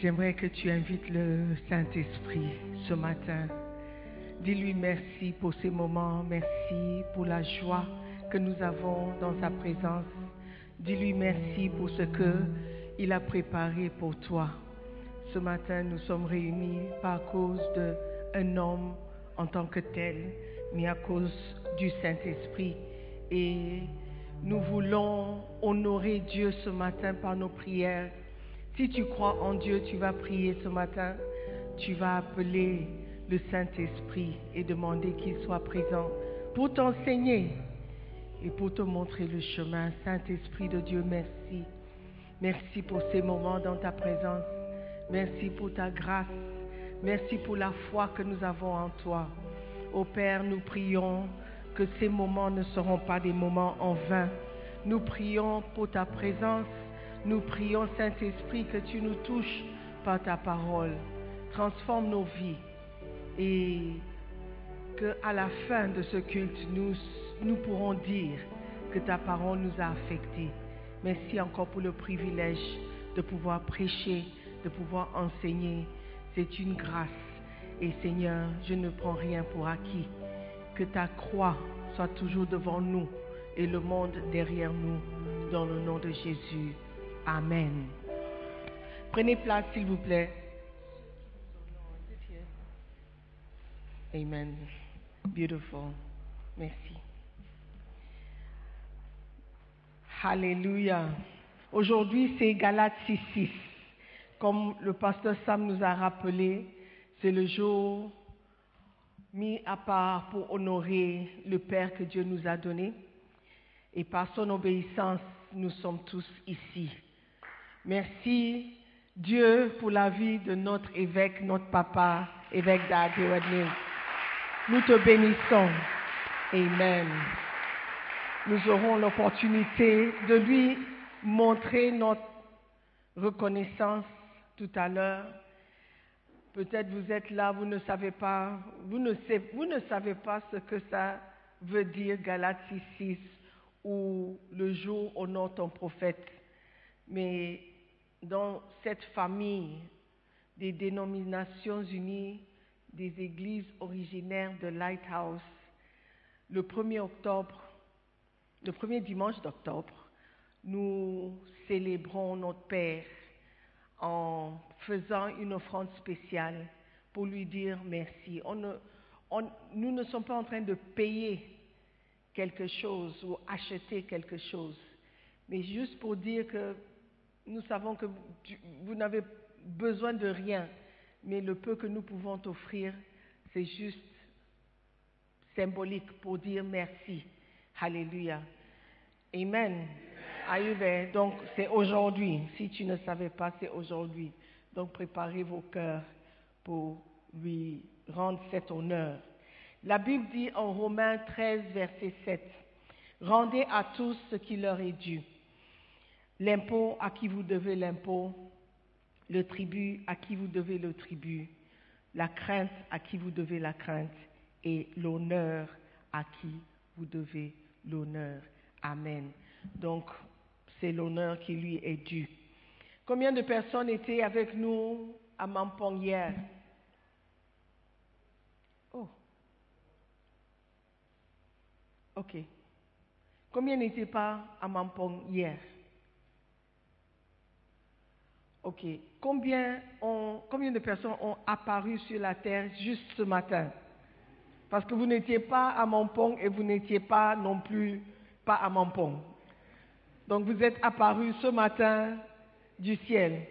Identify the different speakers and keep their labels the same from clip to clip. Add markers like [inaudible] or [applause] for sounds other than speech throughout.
Speaker 1: J'aimerais que tu invites le Saint-Esprit ce matin. Dis-lui merci pour ces moments, merci pour la joie que nous avons dans sa présence. Dis-lui merci pour ce que il a préparé pour toi. Ce matin, nous sommes réunis pas à cause d'un homme en tant que tel, mais à cause du Saint-Esprit. Et nous voulons honorer Dieu ce matin par nos prières. Si tu crois en Dieu, tu vas prier ce matin. Tu vas appeler le Saint-Esprit et demander qu'il soit présent pour t'enseigner et pour te montrer le chemin. Saint-Esprit de Dieu, merci. Merci pour ces moments dans ta présence. Merci pour ta grâce. Merci pour la foi que nous avons en toi. Ô Père, nous prions que ces moments ne seront pas des moments en vain. Nous prions pour ta présence. Nous prions, Saint-Esprit, que tu nous touches par ta parole. Transforme nos vies et que à la fin de ce culte, nous, nous pourrons dire que ta parole nous a affectés. Merci encore pour le privilège de pouvoir prêcher, de pouvoir enseigner. C'est une grâce. Et Seigneur, je ne prends rien pour acquis. Que ta croix soit toujours devant nous et le monde derrière nous, dans le nom de Jésus. Amen. Prenez place, s'il vous plaît. Amen. Beautiful. Merci. Alléluia. Aujourd'hui, c'est Galates 6.6. Comme le pasteur Sam nous a rappelé, c'est le jour mis à part pour honorer le Père que Dieu nous a donné. Et par son obéissance, nous sommes tous ici. Merci Dieu pour la vie de notre évêque, notre papa, évêque d'Adéoadnil. Nous te bénissons. Amen. Nous aurons l'opportunité de lui montrer notre reconnaissance tout à l'heure. Peut-être vous êtes là, vous ne savez pas, vous ne, savez, pas ce que ça veut dire Galates 6 ou le jour honore ton prophète. Mais dans cette famille des dénominations unies, des églises originaires de Lighthouse, le 1er octobre, le premier dimanche d'octobre, nous célébrons notre Père en faisant une offrande spéciale pour lui dire merci. Nous ne sommes pas en train de payer quelque chose ou acheter quelque chose, mais juste pour dire que nous savons que vous n'avez besoin de rien, mais le peu que nous pouvons t'offrir, c'est juste symbolique pour dire merci. Alléluia. Amen. There? Donc, c'est aujourd'hui. Si tu ne savais pas, c'est aujourd'hui. Donc, préparez vos cœurs pour lui rendre cet honneur. La Bible dit en Romains 13, verset 7, Rendez à tous ce qui leur est dû. L'impôt à qui vous devez l'impôt, le tribut à qui vous devez le tribut, la crainte à qui vous devez la crainte et l'honneur à qui vous devez l'honneur. Amen. Donc, c'est l'honneur qui lui est dû. Combien de personnes étaient avec nous à Mampong hier? Oh. Ok. Combien n'étaient pas à Mampong hier? Ok. Combien, combien de personnes ont apparu sur la terre juste ce matin? Parce que vous n'étiez pas à Mampong et vous n'étiez pas non plus pas à Mampong. Donc vous êtes apparus ce matin du ciel.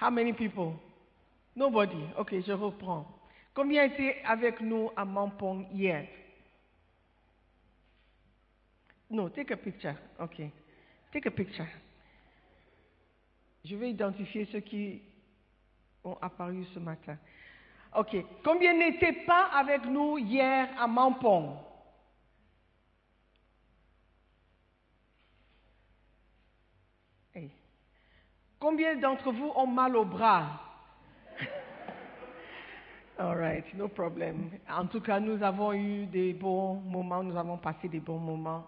Speaker 1: How many people? Nobody. Ok, je reprends. Combien étaient avec nous à Mampong hier? No, take a picture. Ok. Take a picture. Je vais identifier ceux qui ont apparu ce matin. Ok. Combien n'étaient pas avec nous hier à Mampong? Combien d'entre vous ont mal au bras? [laughs] All right, no problem. En tout cas, nous avons eu des bons moments, nous avons passé des bons moments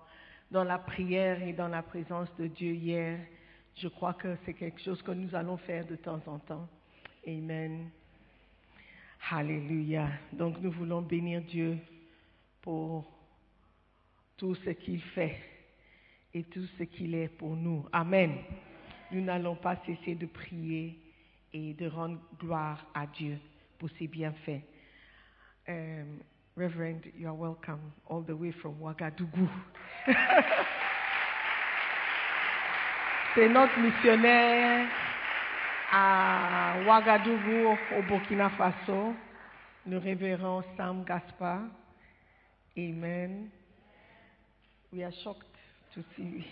Speaker 1: dans la prière et dans la présence de Dieu hier. Je crois que c'est quelque chose que nous allons faire de temps en temps. Amen. Alléluia. Donc nous voulons bénir Dieu pour tout ce qu'il fait et tout ce qu'il est pour nous. Amen. Nous n'allons pas cesser de prier et de rendre gloire à Dieu pour ses bienfaits. Um, Reverend, you are welcome all the way from Ouagadougou. [laughs] C'est notre missionnaire à Ouagadougou, au Burkina Faso, le révérend Sam Gaspar. Amen. We are shocked to see you.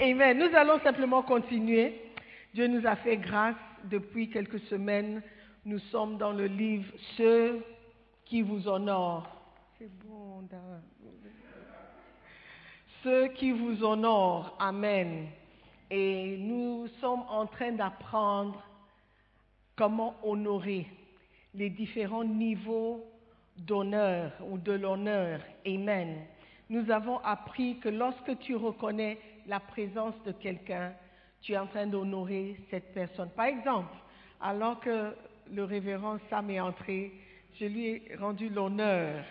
Speaker 1: Amen. Nous allons simplement continuer. Dieu nous a fait grâce depuis quelques semaines. Nous sommes dans le livre Ceux qui vous honorent. C'est bon. Ceux qui vous honorent. Amen. Et nous sommes en train d'apprendre comment honorer les différents niveaux d'honneur ou de l'honneur. Amen. Nous avons appris que lorsque tu reconnais la présence de quelqu'un, tu es en train d'honorer cette personne. Par exemple, alors que le révérend Sam est entré, je lui ai rendu l'honneur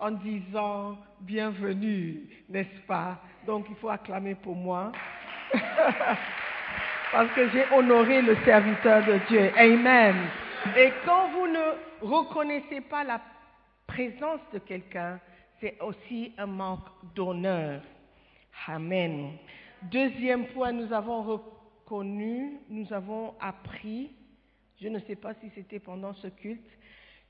Speaker 1: en disant bienvenue, n'est-ce pas? Donc il faut acclamer pour moi. [laughs] Parce que j'ai honoré le serviteur de Dieu. Amen. Et quand vous ne reconnaissez pas la présence de quelqu'un, c'est aussi un manque d'honneur. Amen. Deuxième point, nous avons reconnu, nous avons appris, je ne sais pas si c'était pendant ce culte,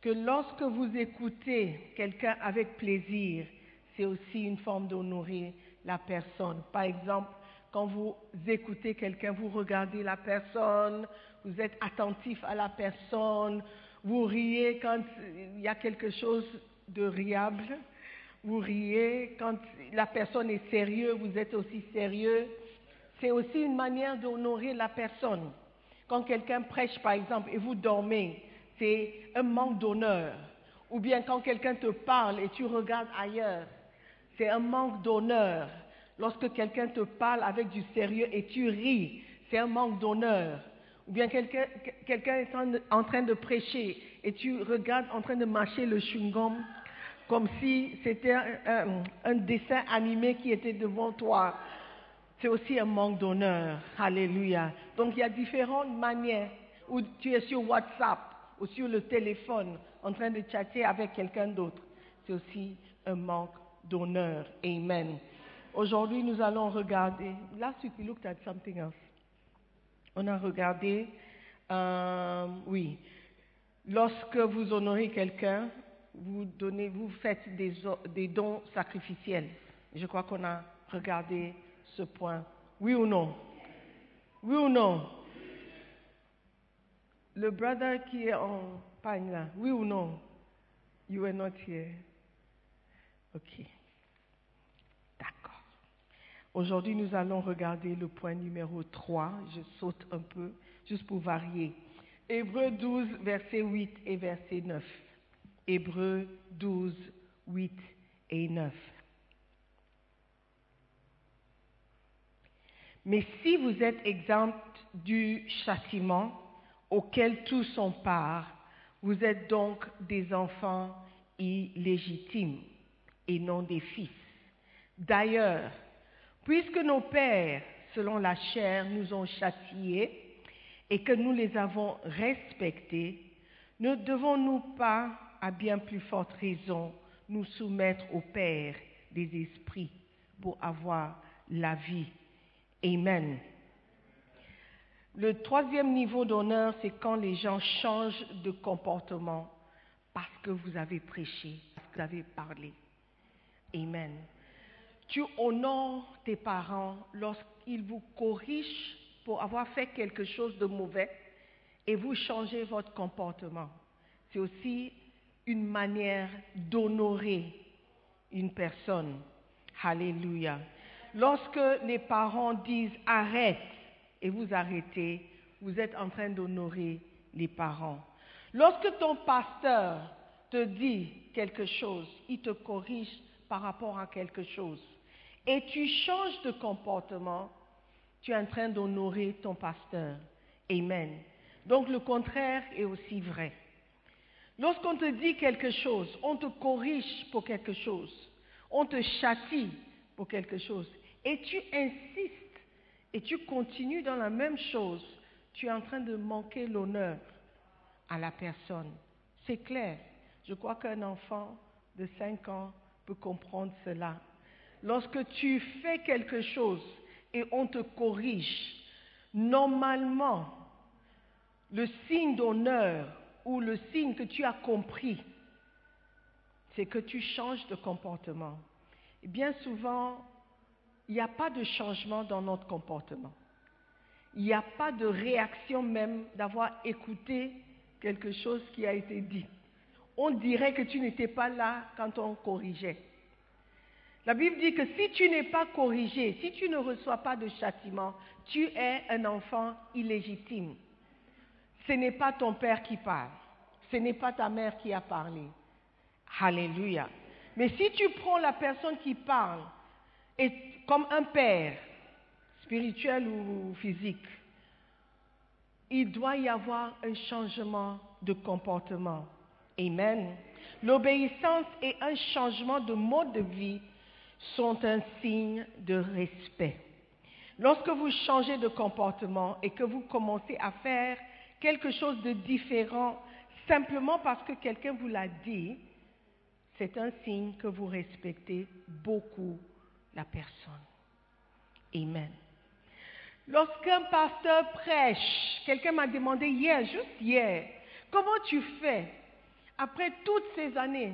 Speaker 1: que lorsque vous écoutez quelqu'un avec plaisir, c'est aussi une forme d'honorer la personne. Par exemple, quand vous écoutez quelqu'un, vous regardez la personne, vous êtes attentif à la personne, vous riez quand il y a quelque chose de riable, vous riez quand la personne est sérieuse, vous êtes aussi sérieux. C'est aussi une manière d'honorer la personne. Quand quelqu'un prêche, par exemple, et vous dormez, c'est un manque d'honneur. Ou bien quand quelqu'un te parle et tu regardes ailleurs, c'est un manque d'honneur. Lorsque quelqu'un te parle avec du sérieux et tu ris, c'est un manque d'honneur. Ou bien quelqu'un est en, train de prêcher et tu regardes en train de mâcher le chewing-gum comme si c'était un- un dessin animé qui était devant toi. C'est aussi un manque d'honneur. Alléluia. Donc il y a différentes manières où tu es sur WhatsApp ou sur le téléphone en train de chatter avec quelqu'un d'autre. C'est aussi un manque d'honneur. Amen. Aujourd'hui, nous allons regarder. Last week, we looked at something else. On a regardé, euh, oui, lorsque vous honorez quelqu'un, vous donnez, vous faites des, dons sacrificiels. Je crois qu'on a regardé ce point. Oui ou non? Oui ou non? Le brother qui est en pagne là, oui ou non? You were not here. Ok. Aujourd'hui, nous allons regarder le point numéro 3. Je saute un peu, juste pour varier. Hébreu 12, verset 8 et verset 9. Hébreu 12, 8 et 9. Mais si vous êtes exempt du châtiment auquel tous sont part, vous êtes donc des enfants illégitimes et non des fils. D'ailleurs, puisque nos pères, selon la chair, nous ont châtiés et que nous les avons respectés, ne devons-nous pas à bien plus forte raison, nous soumettre au Père des esprits pour avoir la vie? Amen. Le troisième niveau d'honneur, c'est quand les gens changent de comportement parce que vous avez prêché, parce que vous avez parlé. Amen. Tu honores tes parents lorsqu'ils vous corrigent pour avoir fait quelque chose de mauvais et vous changez votre comportement. C'est aussi une manière d'honorer une personne. Alléluia. Lorsque les parents disent arrête et vous arrêtez, vous êtes en train d'honorer les parents. Lorsque ton pasteur te dit quelque chose, il te corrige par rapport à quelque chose, et tu changes de comportement, tu es en train d'honorer ton pasteur. Amen. Donc le contraire est aussi vrai. Lorsqu'on te dit quelque chose, on te corrige pour quelque chose, on te châtie pour quelque chose, et tu insistes et tu continues dans la même chose, tu es en train de manquer l'honneur à la personne. C'est clair. Je crois qu'un enfant de 5 ans peut comprendre cela. Lorsque tu fais quelque chose et on te corrige, normalement, le signe d'honneur ou le signe que tu as compris, c'est que tu changes de comportement. Et bien souvent, il n'y a pas de changement dans notre comportement. Il n'y a pas de réaction même d'avoir écouté quelque chose qui a été dit. On dirait que tu n'étais pas là quand on corrigeait. La Bible dit que si tu n'es pas corrigé, si tu ne reçois pas de châtiment, tu es un enfant illégitime. Ce n'est pas ton père qui parle. Ce n'est pas ta mère qui a parlé. Alléluia. Mais si tu prends la personne qui parle et comme un père, spirituel ou physique, il doit y avoir un changement de comportement. Amen. L'obéissance et un changement de mode de vie sont un signe de respect. Lorsque vous changez de comportement et que vous commencez à faire quelque chose de différent simplement parce que quelqu'un vous l'a dit, c'est un signe que vous respectez beaucoup la personne. Amen. Lorsqu'un pasteur prêche, quelqu'un m'a demandé hier, juste hier, comment tu fais? Après toutes ces années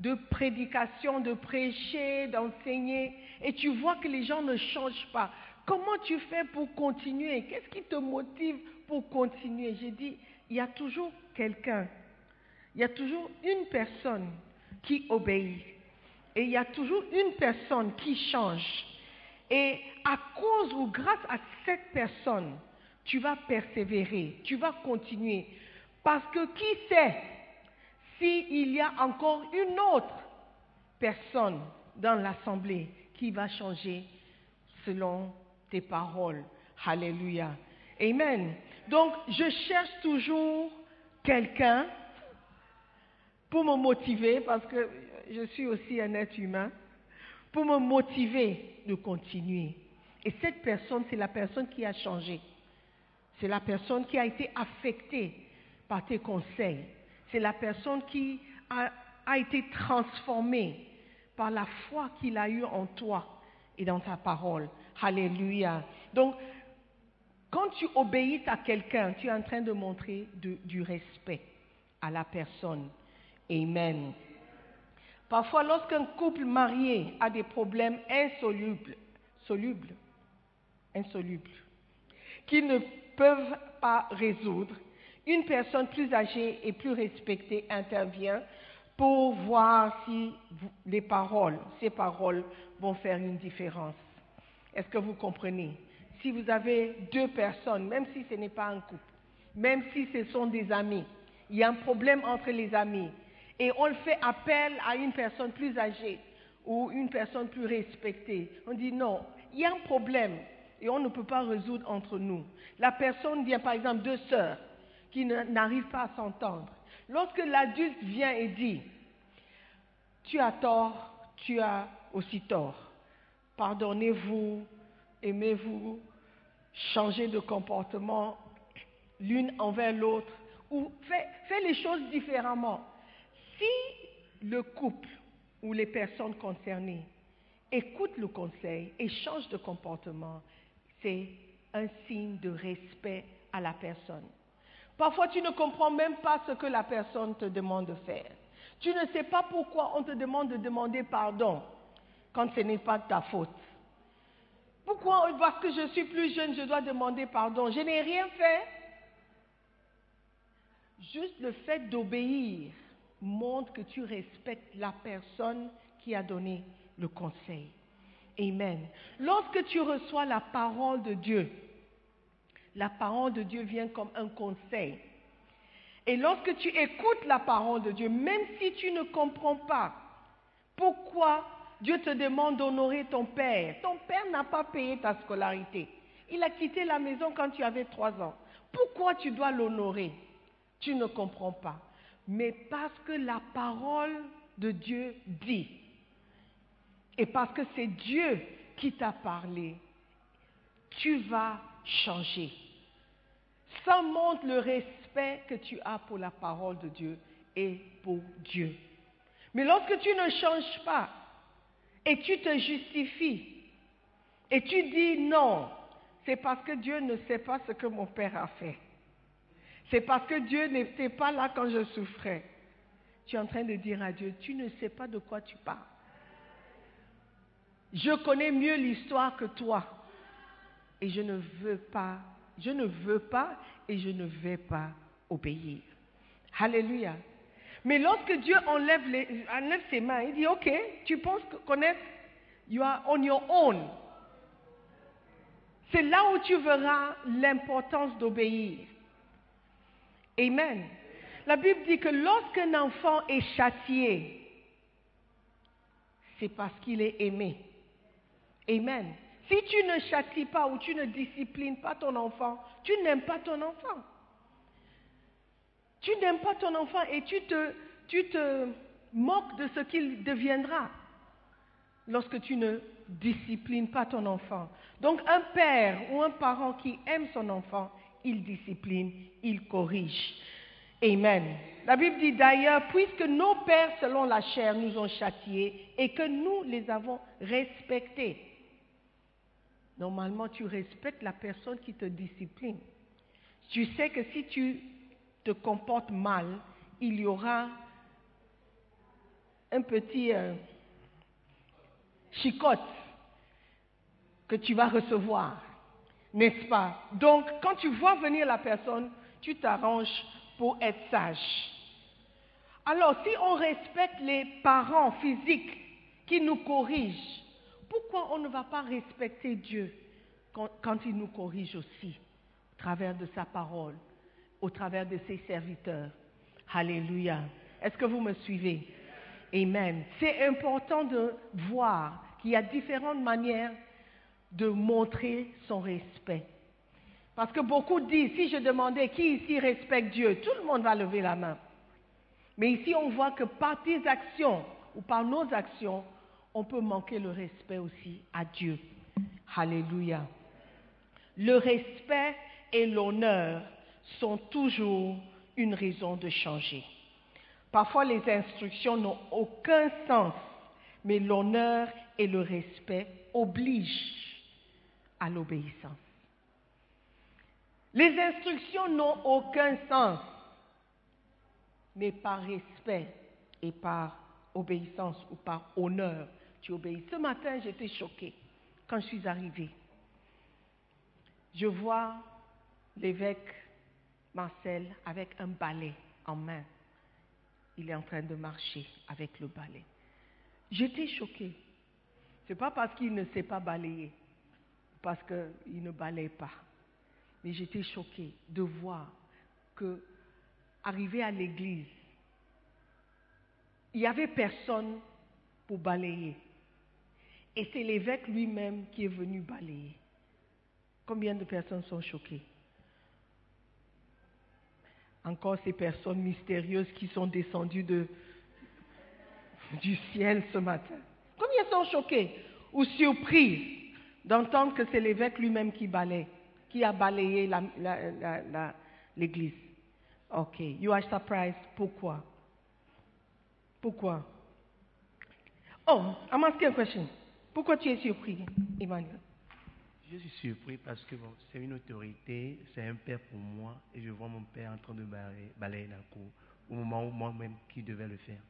Speaker 1: de prédication, de prêcher, d'enseigner, et tu vois que les gens ne changent pas. Comment tu fais pour continuer? Qu'est-ce qui te motive pour continuer? J'ai dit, il y a toujours quelqu'un, il y a toujours une personne qui obéit, et il y a toujours une personne qui change. Et à cause ou grâce à cette personne, tu vas persévérer, tu vas continuer. Parce que qui sait? S'il y a encore une autre personne dans l'assemblée qui va changer selon tes paroles. Alléluia. Amen. Donc, je cherche toujours quelqu'un pour me motiver, parce que je suis aussi un être humain, pour me motiver de continuer. Et cette personne, c'est la personne qui a changé. C'est la personne qui a été affectée par tes conseils. C'est la personne qui a, été transformée par la foi qu'il a eue en toi et dans ta parole. Alléluia. Donc, quand tu obéis à quelqu'un, tu es en train de montrer du respect à la personne. Amen. Parfois, lorsqu'un couple marié a des problèmes insolubles, solubles, insolubles, qu'ils ne peuvent pas résoudre, une personne plus âgée et plus respectée intervient pour voir si les paroles, ces paroles vont faire une différence. Est-ce que vous comprenez? Si vous avez deux personnes, même si ce n'est pas un couple, même si ce sont des amis, il y a un problème entre les amis, et on fait appel à une personne plus âgée ou une personne plus respectée. On dit non, il y a un problème et on ne peut pas résoudre entre nous. La personne vient, par exemple, deux sœurs qui n'arrivent pas à s'entendre. Lorsque l'adulte vient et dit, tu as tort, tu as aussi tort, pardonnez-vous, aimez-vous, changez de comportement l'une envers l'autre, ou faites fait les choses différemment. Si le couple ou les personnes concernées écoutent le conseil et changent de comportement, c'est un signe de respect à la personne. Parfois, tu ne comprends même pas ce que la personne te demande de faire. Tu ne sais pas pourquoi on te demande de demander pardon quand ce n'est pas ta faute. Pourquoi Parce que je suis plus jeune, je dois demander pardon? Je n'ai rien fait. Juste le fait d'obéir montre que tu respectes la personne qui a donné le conseil. Amen. Lorsque tu reçois la parole de Dieu, la parole de Dieu vient comme un conseil. Et lorsque tu écoutes la parole de Dieu, même si tu ne comprends pas pourquoi Dieu te demande d'honorer ton père, ton père n'a pas payé ta scolarité. Il a quitté la maison quand tu avais trois ans. Pourquoi tu dois l'honorer? Tu ne comprends pas. Mais parce que la parole de Dieu dit, et parce que c'est Dieu qui t'a parlé, tu vas changer. Ça montre le respect que tu as pour la parole de Dieu et pour Dieu. Mais lorsque tu ne changes pas et tu te justifies et tu dis non, c'est parce que Dieu ne sait pas ce que mon père a fait. C'est parce que Dieu n'était pas là quand je souffrais. Tu es en train de dire à Dieu, tu ne sais pas de quoi tu parles. Je connais mieux l'histoire que toi. Et je ne veux pas, je ne veux pas et je ne vais pas obéir. Alléluia. Mais lorsque Dieu enlève, ses mains, il dit, OK, tu penses connaître, you are on your own. C'est là où tu verras l'importance d'obéir. Amen. La Bible dit que lorsqu'un enfant est châtié, c'est parce qu'il est aimé. Amen. Si tu ne châties pas ou tu ne disciplines pas ton enfant, tu n'aimes pas ton enfant. Tu n'aimes pas ton enfant et tu te, tu te moques de ce qu'il deviendra lorsque tu ne disciplines pas ton enfant. Donc un père ou un parent qui aime son enfant, il discipline, il corrige. Amen. La Bible dit d'ailleurs, puisque nos pères selon la chair nous ont châtiés et que nous les avons respectés. Normalement, tu respectes la personne qui te discipline. Tu sais que si tu te comportes mal, il y aura un petit euh, chicote que tu vas recevoir, n'est-ce pas? Donc, quand tu vois venir la personne, tu t'arranges pour être sage. Alors, si on respecte les parents physiques qui nous corrigent, pourquoi on ne va pas respecter Dieu quand, il nous corrige aussi, au travers de sa parole, au travers de ses serviteurs Alléluia. Est-ce que vous me suivez? Amen. C'est important de voir qu'il y a différentes manières de montrer son respect. Parce que beaucoup disent, si je demandais qui ici respecte Dieu, tout le monde va lever la main. Mais ici, on voit que par tes actions ou par nos actions, on peut manquer le respect aussi à Dieu. Alléluia. Le respect et l'honneur sont toujours une raison de changer. Parfois, les instructions n'ont aucun sens, mais l'honneur et le respect obligent à l'obéissance. Les instructions n'ont aucun sens, mais par respect et par obéissance ou par honneur, tu obéis. Ce matin, j'étais choquée quand je suis arrivée. Je vois l'évêque Marcel avec un balai en main. Il est en train de marcher avec le balai. J'étais choquée. Ce n'est pas parce qu'il ne sait pas balayer, parce qu'il ne balaye pas. Mais j'étais choquée de voir que, arrivé à l'église, il n'y avait personne pour balayer. Et c'est l'évêque lui-même qui est venu balayer. Combien de personnes sont choquées? Encore ces personnes mystérieuses qui sont descendues de, du ciel ce matin. Combien sont choquées ou surprises d'entendre que c'est l'évêque lui-même qui balaye, qui a balayé l'église? Ok, you are surprised. Pourquoi? Pourquoi? Oh, I'm asking a question. Pourquoi tu es surpris, Emmanuel?
Speaker 2: Je suis surpris parce que bon, c'est une autorité, c'est un père pour moi, et je vois mon père en train de balayer, balayer la cour au moment où moi-même qui devais le faire.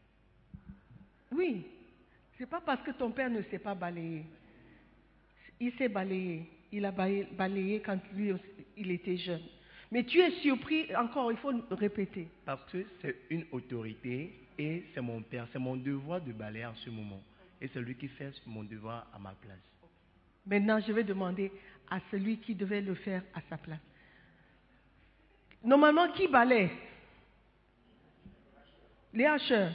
Speaker 1: Oui, c'est pas parce que ton père ne sait pas balayer. Il sait balayer. Il a balayé, balayé quand lui aussi, il était jeune. Mais tu es surpris, encore, il faut le répéter.
Speaker 2: Parce que c'est une autorité et c'est mon père, c'est mon devoir de balayer en ce moment. Et c'est lui qui fait mon devoir à ma place.
Speaker 1: Maintenant, je vais demander à celui qui devait le faire à sa place. Normalement, qui balaye Les hacheurs.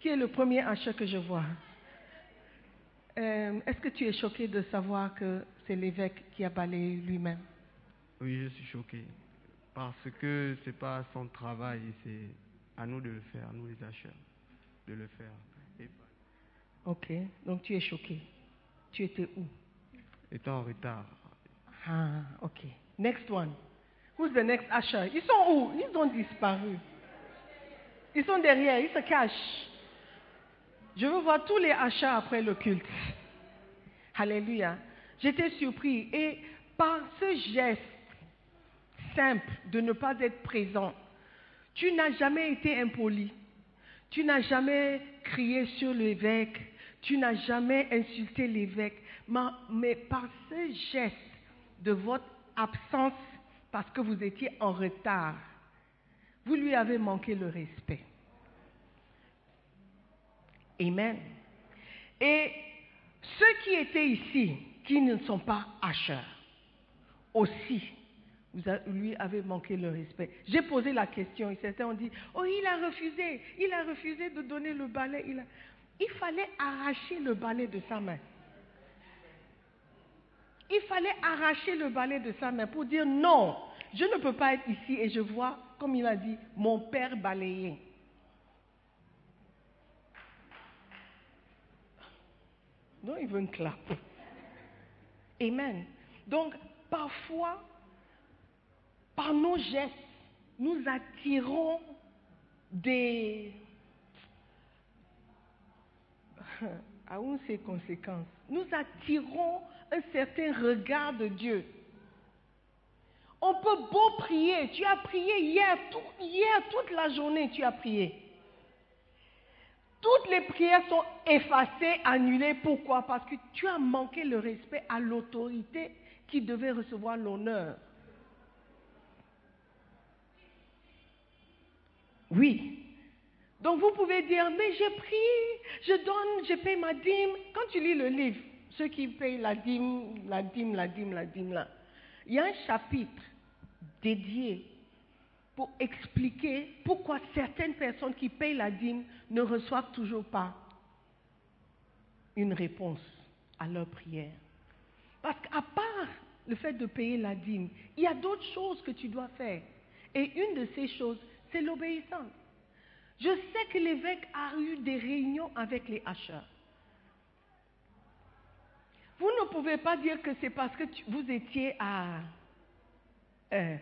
Speaker 1: Qui est le premier hacheur que je vois? Euh, Est-ce que tu es choqué de savoir que c'est l'évêque qui a balayé lui-même?
Speaker 3: Oui, je suis choqué. Parce que c'est pas son travail, c'est à nous de le faire, nous les acheteurs, de le faire.
Speaker 1: Ok, donc tu es choqué. Tu étais où?
Speaker 3: Étant en retard,
Speaker 1: Ah, ok. Next one. Who's the next usher? Ils sont où? Ils ont disparu. Ils sont derrière, ils se cachent. Je veux voir tous les achats après le culte. Alléluia. J'étais surpris et par ce geste simple de ne pas être présent, tu n'as jamais été impoli. Tu n'as jamais crié sur l'évêque. Tu n'as jamais insulté l'évêque. Ma- Mais par ce geste de votre absence, parce que vous étiez en retard, vous lui avez manqué le respect. Amen. Et ceux qui étaient ici, qui ne sont pas hacheurs, aussi, vous lui avez manqué le respect. J'ai posé la question certains ont dit, oh, il a refusé, il a refusé de donner le balai. Il, a- il fallait arracher le balai de sa main. Il fallait arracher le balai de sa main pour dire non, je ne peux pas être ici et je vois, comme il a dit, mon père balayer. Non, il veut une clap. Amen. Donc, parfois, par nos gestes, nous attirons des... Où ces conséquences Nous attirons un certain regard de Dieu. On peut beau prier. Tu as prié hier, hier toute la journée, tu as prié. Toutes les prières sont effacées, annulées. Pourquoi? Parce que tu as manqué le respect à l'autorité qui devait recevoir l'honneur. Oui. Donc vous pouvez dire, mais j'ai pris, je donne, je paye ma dîme. Quand tu lis le livre, ceux qui payent la dîme, la dîme, la dîme, la dîme, là, il y a un chapitre dédié pour expliquer pourquoi certaines personnes qui payent la dîme ne reçoivent toujours pas une réponse à leur prière. Parce qu'à part le fait de payer la dîme, il y a d'autres choses que tu dois faire. Et une de ces choses, c'est l'obéissance. Je sais que l'évêque a eu des réunions avec les hacheurs. Vous ne pouvez pas dire que c'est parce que vous étiez à euh,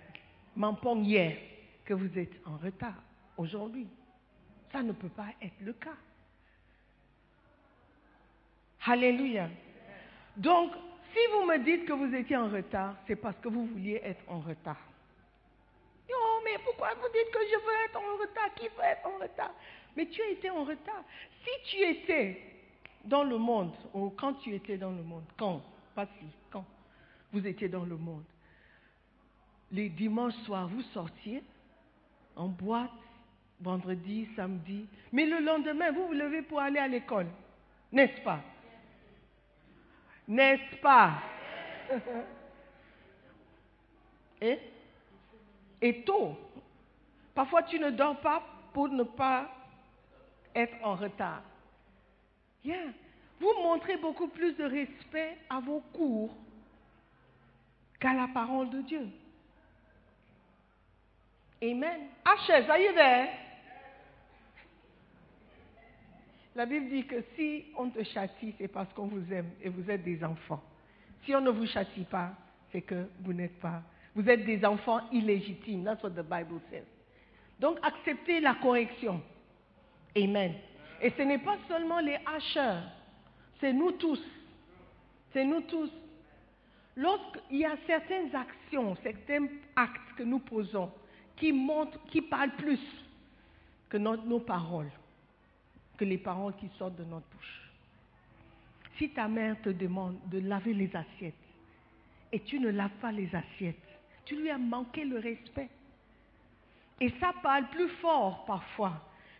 Speaker 1: Mampong hier que vous êtes en retard aujourd'hui. Ça ne peut pas être le cas. Alléluia. Donc, si vous me dites que vous étiez en retard, c'est parce que vous vouliez être en retard. Oh, mais pourquoi vous dites que je veux être en retard? Qui veut être en retard? Mais tu étais en retard. Si tu étais dans le monde, ou quand tu étais dans le monde, quand Pas si, quand Vous étiez dans le monde. Les dimanches soirs, vous sortiez en boîte, vendredi, samedi. Mais le lendemain, vous vous levez pour aller à l'école. N'est-ce pas? N'est-ce pas? [laughs] Et Et tôt. Parfois, tu ne dors pas pour ne pas être en retard. Yeah. Vous montrez beaucoup plus de respect à vos cours qu'à la parole de Dieu. Amen. Ashes, are you there? La Bible dit que si on te châtie, c'est parce qu'on vous aime et vous êtes des enfants. Si on ne vous châtie pas, c'est que vous n'êtes pas. Vous êtes des enfants illégitimes. That's what the Bible says. Donc acceptez la correction. Amen. Et ce n'est pas seulement les hacheurs, c'est nous tous. C'est nous tous. Lorsqu'il y a certaines actions, certains actes que nous posons qui montrent, qui parlent plus que nos paroles, que les paroles qui sortent de notre bouche. Si ta mère te demande de laver les assiettes et tu ne laves pas les assiettes, tu lui as manqué le respect. Et ça parle plus fort parfois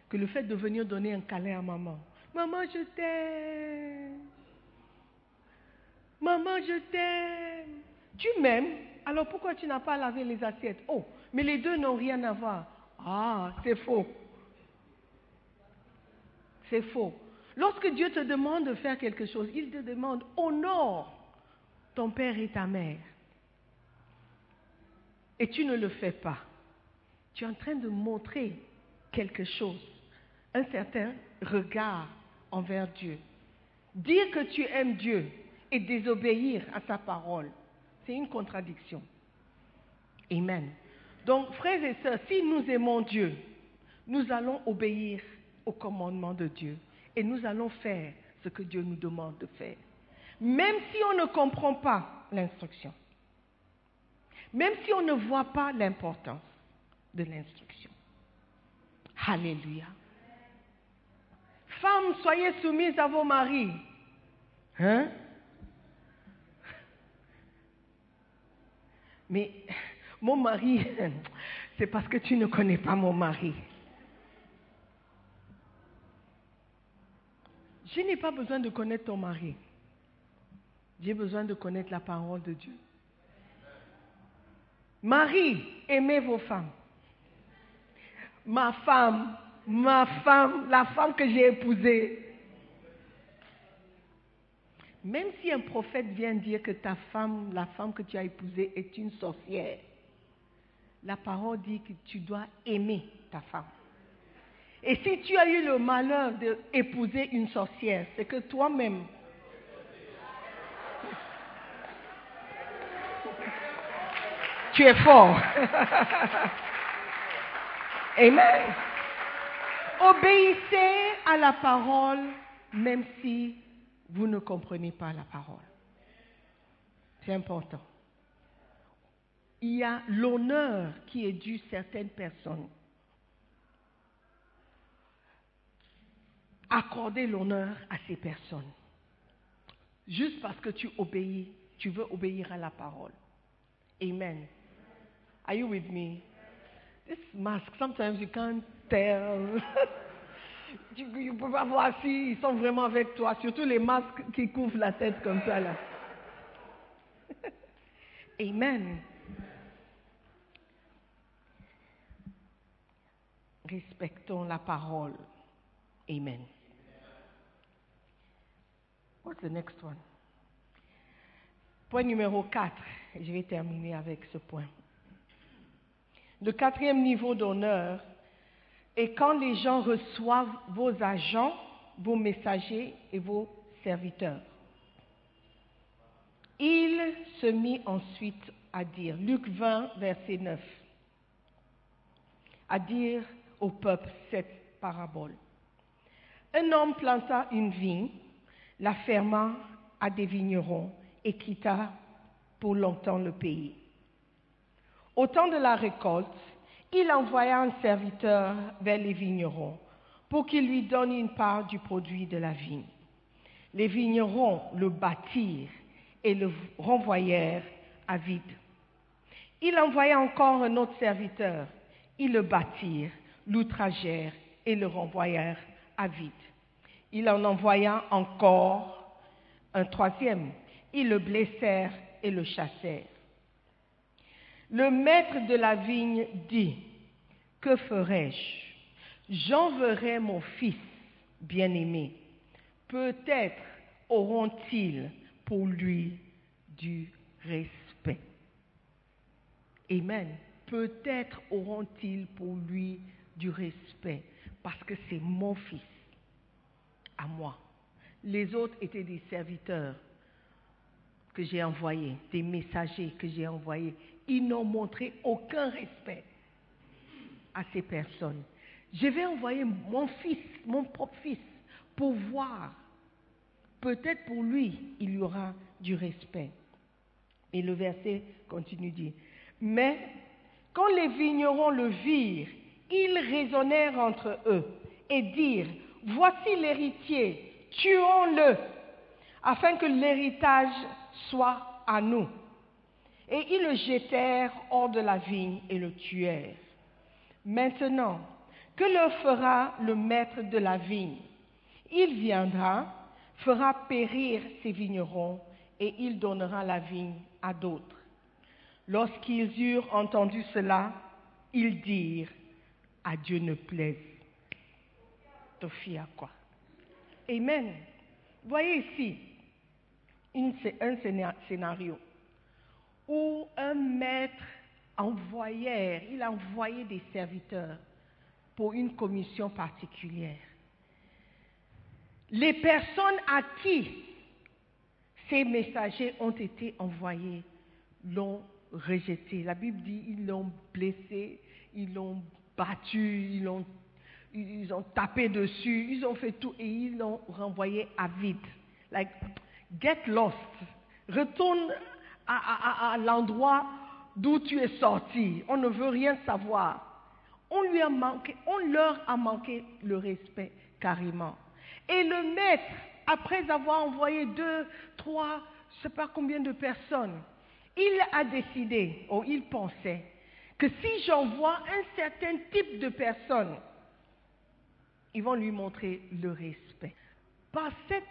Speaker 1: que le fait de venir donner un câlin à maman. Maman, je t'aime. Maman, je t'aime. Tu m'aimes, alors pourquoi tu n'as pas lavé les assiettes? Oh, mais les deux n'ont rien à voir. Ah, c'est faux. C'est faux. Lorsque Dieu te demande de faire quelque chose, il te demande honore ton père et ta mère. Et tu ne le fais pas. Tu es en train de montrer quelque chose, un certain regard envers Dieu. Dire que tu aimes Dieu et désobéir à sa parole, c'est une contradiction. Amen. Donc, frères et sœurs, si nous aimons Dieu, nous allons obéir au commandement de Dieu et nous allons faire ce que Dieu nous demande de faire. Même si on ne comprend pas l'instruction. Même si on ne voit pas l'importance de l'instruction. Alléluia. Femmes, soyez soumises à vos maris. Hein? Mais mon mari, [laughs] c'est parce que tu ne connais pas mon mari. Je n'ai pas besoin de connaître ton mari. J'ai besoin de connaître la parole de Dieu. Marie, aimez vos femmes. Ma femme, ma femme, la femme que j'ai épousée. Même si un prophète vient dire que ta femme, la femme que tu as épousée est une sorcière, la parole dit que tu dois aimer ta femme. Et si tu as eu le malheur d'épouser une sorcière, c'est que toi-même, tu es fort. [laughs] Amen. Obéissez à la parole, même si vous ne comprenez pas la parole. C'est important. Il y a l'honneur qui est dû certaines personnes. Accorder l'honneur à ces personnes. Juste parce que tu obéis, tu veux obéir à la parole. Amen. Are you with me? This mask, sometimes you can't tell. [laughs] tu ne peux pas voir s'ils sont vraiment avec toi, surtout les masques qui couvrent la tête comme ça là. [laughs] Amen. Respectons la parole. Amen. What's the next one? Point numéro 4. Je vais terminer avec ce point. Le quatrième niveau d'honneur est quand les gens reçoivent vos agents, vos messagers et vos serviteurs. Il se mit ensuite à dire, Luc 20, verset 9, à dire au peuple cette parabole. Un homme planta une vigne, la ferma à des vignerons et quitta pour longtemps le pays. Au temps de la récolte, il envoya un serviteur vers les vignerons pour qu'il lui donne une part du produit de la vigne. Les vignerons le battirent et le renvoyèrent à vide. Il envoya encore un autre serviteur. Ils le battirent, l'outragèrent et le renvoyèrent à vide. Il en envoya encore un troisième. Ils le blessèrent et le chassèrent. Le maître de la vigne dit, que ferai-je? J'enverrai mon fils bien-aimé. Peut-être auront-ils pour lui du respect. Amen. Peut-être auront-ils pour lui du respect parce que c'est mon fils à moi. Les autres étaient des serviteurs que j'ai envoyés, des messagers que j'ai envoyés. Ils n'ont montré aucun respect à ces personnes. Je vais envoyer mon fils, mon propre fils, pour voir. Peut-être pour lui, il y aura du respect. Et le verset continue dit, mais quand les vignerons le virent, ils raisonnèrent entre eux et dirent, voici l'héritier, tuons-le, afin que l'héritage soit à nous. Et ils le jetèrent hors de la vigne et le tuèrent. Maintenant, que leur fera le maître de la vigne? Il viendra, fera périr ses vignerons, et il donnera la vigne à d'autres. Lorsqu'ils eurent entendu cela, ils dirent, à Dieu ne plaise. À quoi Amen. Voyez ici un scéna- scénario où un maître envoyait, il a envoyé des serviteurs pour une commission particulière. Les personnes à qui ces messagers ont été envoyés l'ont rejeté. La Bible dit ils l'ont blessé, ils l'ont battu, ils l'ont ils ont tapé dessus, ils ont fait tout et ils l'ont renvoyé à vide. Like, get lost. Retourne à, l'endroit d'où tu es sorti. On ne veut rien savoir. On, lui a manqué, on leur a manqué le respect carrément. Et le maître, après avoir envoyé deux, trois, je ne sais pas combien de personnes, il a décidé, ou il pensait, que si j'envoie un certain type de personnes, ils vont lui montrer le respect. Par cette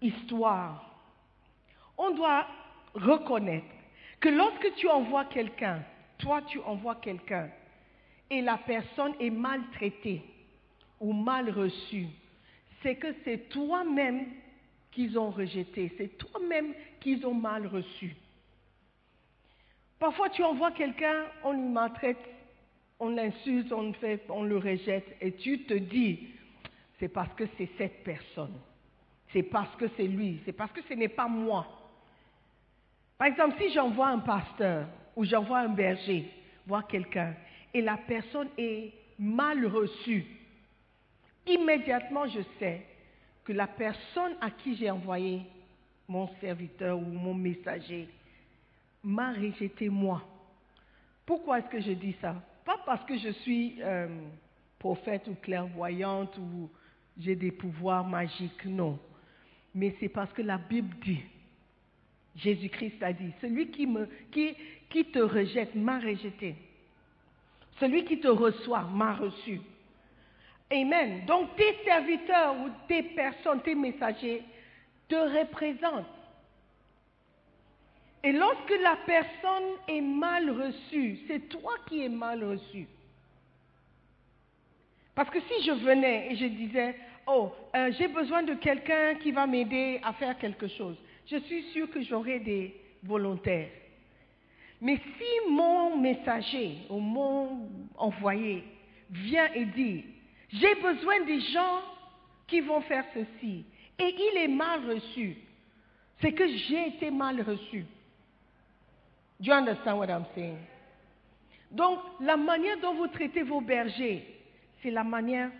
Speaker 1: histoire, on doit reconnaître que lorsque tu envoies quelqu'un, toi tu envoies quelqu'un, et la personne est maltraitée ou mal reçue, c'est que c'est toi-même qu'ils ont rejeté, c'est toi-même qu'ils ont mal reçu. Parfois tu envoies quelqu'un, on lui maltraite, on l'insulte, on, on le rejette, et tu te dis, c'est parce que c'est cette personne, c'est parce que c'est lui, c'est parce que ce n'est pas moi. Par exemple, si j'envoie un pasteur ou j'envoie un berger voir quelqu'un et la personne est mal reçue, immédiatement je sais que la personne à qui j'ai envoyé mon serviteur ou mon messager m'a rejeté moi. Pourquoi est-ce que je dis ça? Pas parce que je suis euh, prophète ou clairvoyante ou j'ai des pouvoirs magiques, non. Mais c'est parce que la Bible dit, Jésus-Christ a dit, celui qui, me, qui, qui te rejette m'a rejeté. Celui qui te reçoit m'a reçu. Amen. Donc tes serviteurs ou tes personnes, tes messagers te représentent. Et lorsque la personne est mal reçue, c'est toi qui es mal reçu. Parce que si je venais et je disais, oh, euh, j'ai besoin de quelqu'un qui va m'aider à faire quelque chose, je suis sûre que j'aurai des volontaires. Mais si mon messager ou mon envoyé vient et dit, j'ai besoin des gens qui vont faire ceci, et il est mal reçu, c'est que j'ai été mal reçu. Do you understand what I'm saying? Donc, la manière dont vous traitez vos bergers, c'est la manière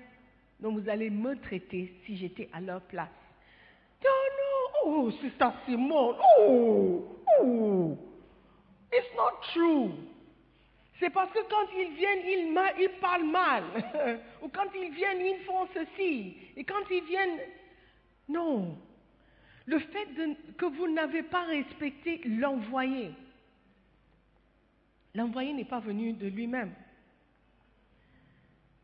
Speaker 1: dont vous allez me traiter si j'étais à leur place. Oh, Sister Simone, oh, oh, it's not true. C'est parce que quand ils viennent, ils, ils parlent mal. [laughs] Ou quand ils viennent, ils font ceci. Et quand ils viennent, non. Le fait de- que vous n'avez pas respecté l'envoyé, l'envoyé n'est pas venu de lui-même.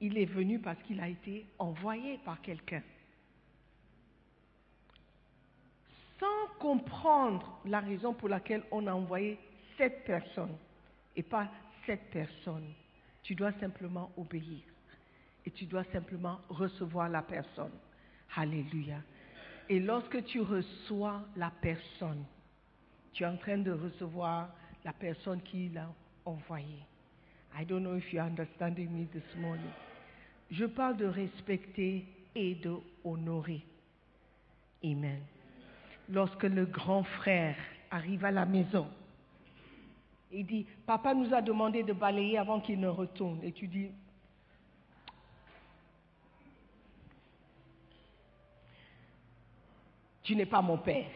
Speaker 1: Il est venu parce qu'il a été envoyé par quelqu'un. Sans comprendre la raison pour laquelle on a envoyé cette personne et pas cette personne, tu dois simplement obéir et tu dois simplement recevoir la personne. Alléluia. Et lorsque tu reçois la personne, tu es en train de recevoir la personne qui l'a envoyé. I don't know if you're understanding me this morning. Je parle de respecter et de honorer. Amen. Lorsque le grand frère arrive à la maison, il dit, papa nous a demandé de balayer avant qu'il ne retourne. Et tu dis, tu n'es pas mon père.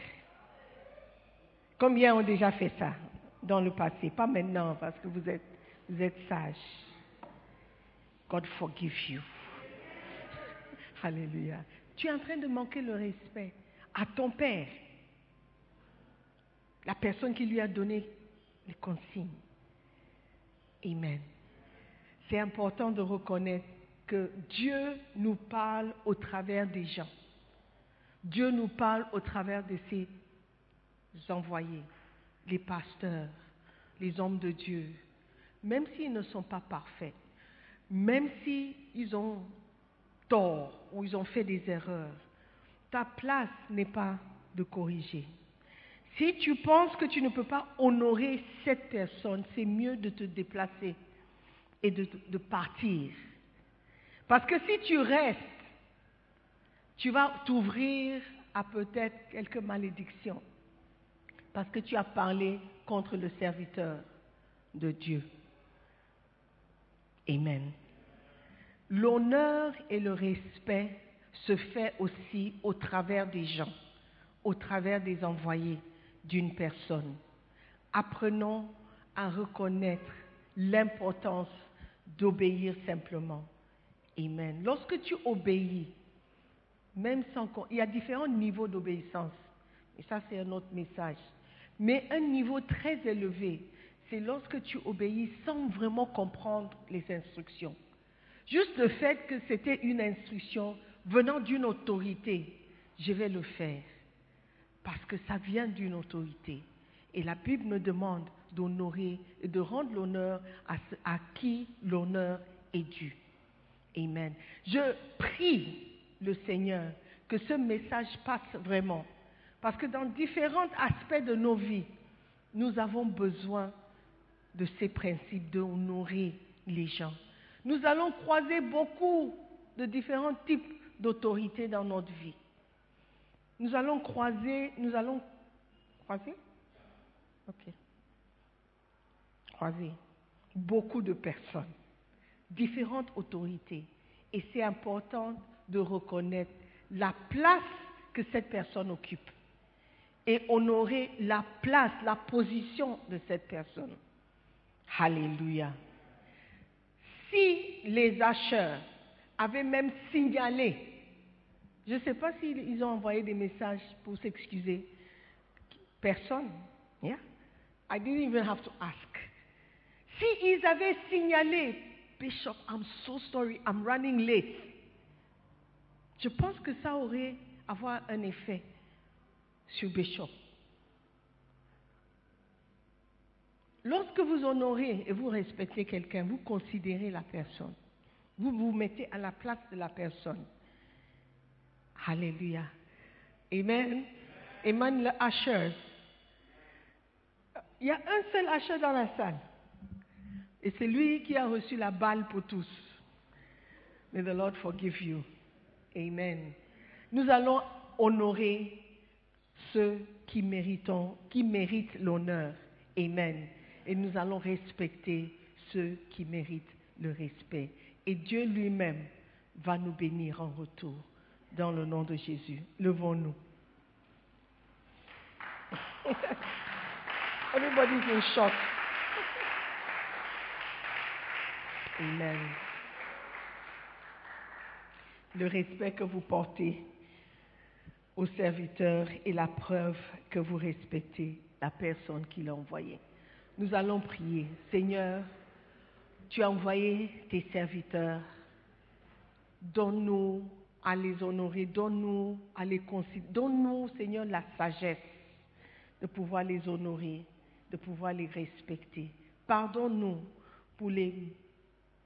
Speaker 1: Combien ont déjà fait ça dans le passé? Pas maintenant, parce que vous êtes, vous êtes sages. God forgive you. [laughs] Alléluia. Tu es en train de manquer le respect à ton père, la personne qui lui a donné les consignes. Amen. C'est important de reconnaître que Dieu nous parle au travers des gens. Dieu nous parle au travers de ses envoyés, les pasteurs, les hommes de Dieu, même s'ils ne sont pas parfaits, même s'ils ont tort ou ils ont fait des erreurs, ta place n'est pas de corriger. Si tu penses que tu ne peux pas honorer cette personne, c'est mieux de te déplacer et de, partir. Parce que si tu restes, tu vas t'ouvrir à peut-être quelques malédictions. Parce que tu as parlé contre le serviteur de Dieu. Amen. L'honneur et le respect se fait aussi au travers des gens, au travers des envoyés d'une personne. Apprenons à reconnaître l'importance d'obéir simplement. Amen. Lorsque tu obéis, même sans il y a différents niveaux d'obéissance. Et ça, c'est un autre message. Mais un niveau très élevé, c'est lorsque tu obéis sans vraiment comprendre les instructions. Juste le fait que c'était une instruction venant d'une autorité, je vais le faire. Parce que ça vient d'une autorité. Et la Bible me demande d'honorer et de rendre l'honneur à, qui l'honneur est dû. Amen. Je prie le Seigneur que ce message passe vraiment. Parce que dans différents aspects de nos vies, nous avons besoin de ces principes d'honorer les gens. Nous allons croiser beaucoup de différents types d'autorités dans notre vie. Nous allons croiser, nous allons croiser? Ok. Croiser beaucoup de personnes, différentes autorités. Et c'est important de reconnaître la place que cette personne occupe et honorer la place, la position de cette personne. Alléluia. Si les acheteurs avaient même signalé, je ne sais pas s'ils ont envoyé des messages pour s'excuser, personne. Yeah? I didn't even have to ask. Si ils avaient signalé, Bishop, I'm so sorry, I'm running late. Je pense que ça aurait avoir un effet sur Bishop. Lorsque vous honorez et vous respectez quelqu'un, vous considérez la personne. Vous vous mettez à la place de la personne. Alléluia. Amen. Amen. Le. Il y a un seul usher dans la salle. Et c'est lui qui a reçu la balle pour tous. May the Lord forgive you. Amen. Nous allons honorer ceux qui qui méritent l'honneur. Amen. Et nous allons respecter ceux qui méritent le respect. Et Dieu lui-même va nous bénir en retour. Dans le nom de Jésus. Levons-nous. [laughs] Everybody's in shock. Amen. Le respect que vous portez au serviteur est la preuve que vous respectez la personne qui l'a envoyé. Nous allons prier. Seigneur, tu as envoyé tes serviteurs. Donne-nous à les honorer, donne-nous donne-nous, Seigneur, la sagesse de pouvoir les honorer, de pouvoir les respecter. Pardonne-nous pour les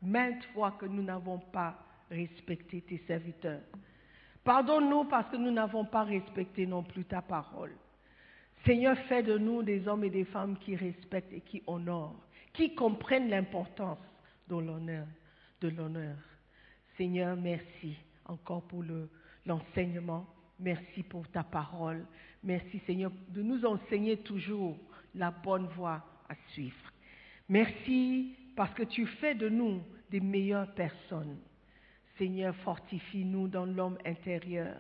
Speaker 1: maintes fois que nous n'avons pas respecté tes serviteurs. Pardonne-nous parce que nous n'avons pas respecté non plus ta parole. Seigneur, fais de nous des hommes et des femmes qui respectent et qui honorent, qui comprennent l'importance de l'honneur, de l'honneur. Seigneur, merci encore pour l'enseignement. merci pour ta parole. Merci, Seigneur, de nous enseigner toujours la bonne voie à suivre. Merci parce que tu fais de nous des meilleures personnes. Seigneur, fortifie-nous dans l'homme intérieur.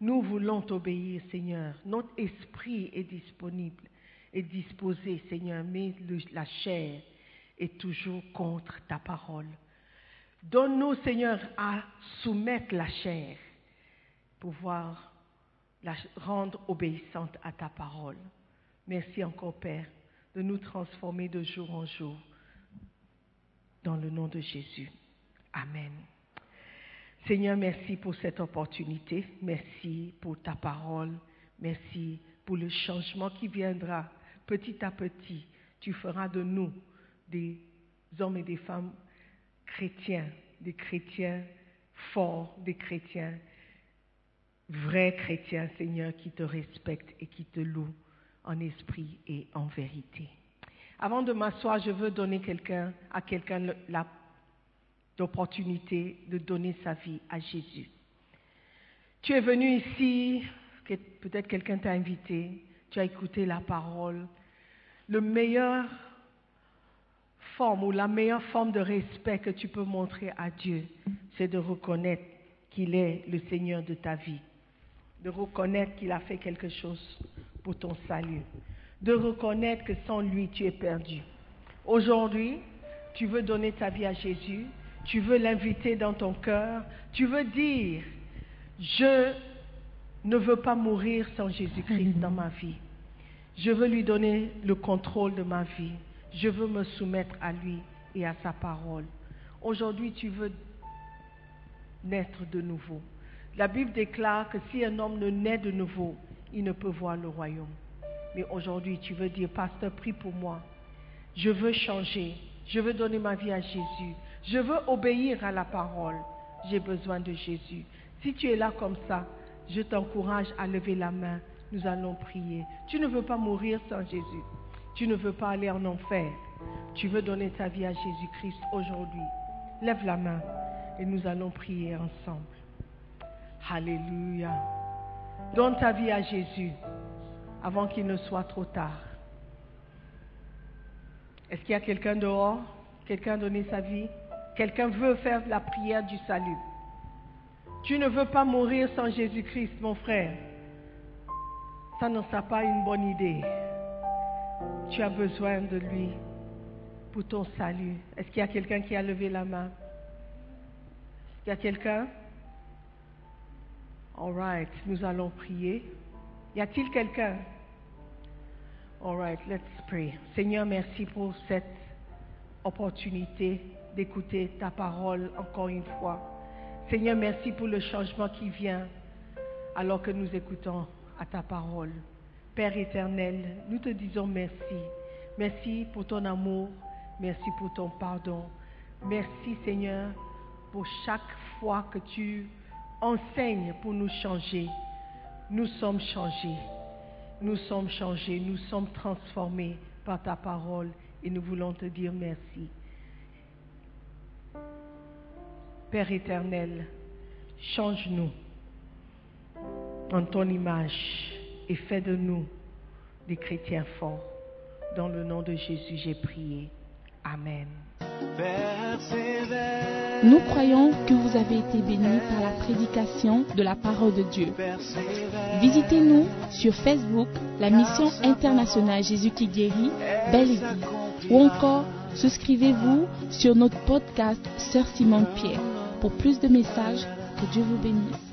Speaker 1: Nous voulons t'obéir, Seigneur. Notre esprit est disponible, est disposé, Seigneur, mais la chair est toujours contre ta parole. Donne-nous, Seigneur, à soumettre la chair, pouvoir la rendre obéissante à ta parole. Merci encore, Père, de nous transformer de jour en jour. Dans le nom de Jésus. Amen. Seigneur, merci pour cette opportunité. Merci pour ta parole. Merci pour le changement qui viendra petit à petit. Tu feras de nous des hommes et des femmes chrétiens, des chrétiens forts, des chrétiens vrais chrétiens, Seigneur, qui te respectent et qui te louent en esprit et en vérité. Avant de m'asseoir, je veux donner quelqu'un, à quelqu'un l'opportunité de donner sa vie à Jésus. Tu es venu ici, peut-être quelqu'un t'a invité, tu as écouté la parole. Le meilleur forme ou la meilleure forme de respect que tu peux montrer à Dieu, c'est de reconnaître qu'il est le Seigneur de ta vie, de reconnaître qu'il a fait quelque chose pour ton salut, de reconnaître que sans lui tu es perdu. Aujourd'hui, tu veux donner ta vie à Jésus, tu veux l'inviter dans ton cœur, tu veux dire, je ne veux pas mourir sans Jésus-Christ dans ma vie. Je veux lui donner le contrôle de ma vie. Je veux me soumettre à lui et à sa parole. Aujourd'hui, tu veux naître de nouveau. La Bible déclare que si un homme ne naît de nouveau, il ne peut voir le royaume. Mais aujourd'hui, tu veux dire, pasteur, prie pour moi. Je veux changer. Je veux donner ma vie à Jésus. Je veux obéir à la parole. J'ai besoin de Jésus. Si tu es là comme ça, je t'encourage à lever la main. Nous allons prier. Tu ne veux pas mourir sans Jésus. Tu ne veux pas aller en enfer. Tu veux donner ta vie à Jésus-Christ aujourd'hui. Lève la main et nous allons prier ensemble. Alléluia. Donne ta vie à Jésus avant qu'il ne soit trop tard. Est-ce qu'il y a quelqu'un dehors? Quelqu'un a donné sa vie? Quelqu'un veut faire la prière du salut? Tu ne veux pas mourir sans Jésus-Christ, mon frère. Ça ne sera pas une bonne idée. Tu as besoin de lui pour ton salut. Est-ce qu'il y a quelqu'un qui a levé la main? Est-ce y a quelqu'un? All right, nous allons prier. Y a-t-il quelqu'un? All right, let's pray. Seigneur, merci pour cette opportunité d'écouter ta parole encore une fois. Seigneur, merci pour le changement qui vient alors que nous écoutons à ta parole. Père éternel, nous te disons merci. Merci pour ton amour. Merci pour ton pardon. Merci Seigneur pour chaque fois que tu enseignes pour nous changer. Nous sommes changés. Nous sommes changés. Nous sommes transformés par ta parole et nous voulons te dire merci. Père éternel, change-nous en ton image et fais de nous des chrétiens forts. Dans le nom de Jésus, j'ai prié. Amen.
Speaker 4: Nous croyons que vous avez été bénis par la prédication de la parole de Dieu. Visitez-nous sur Facebook, la mission internationale Jésus qui guérit, Belle Église. Ou encore, souscrivez-vous sur notre podcast Sœur Simone Pierre. Pour plus de messages, que Dieu vous bénisse.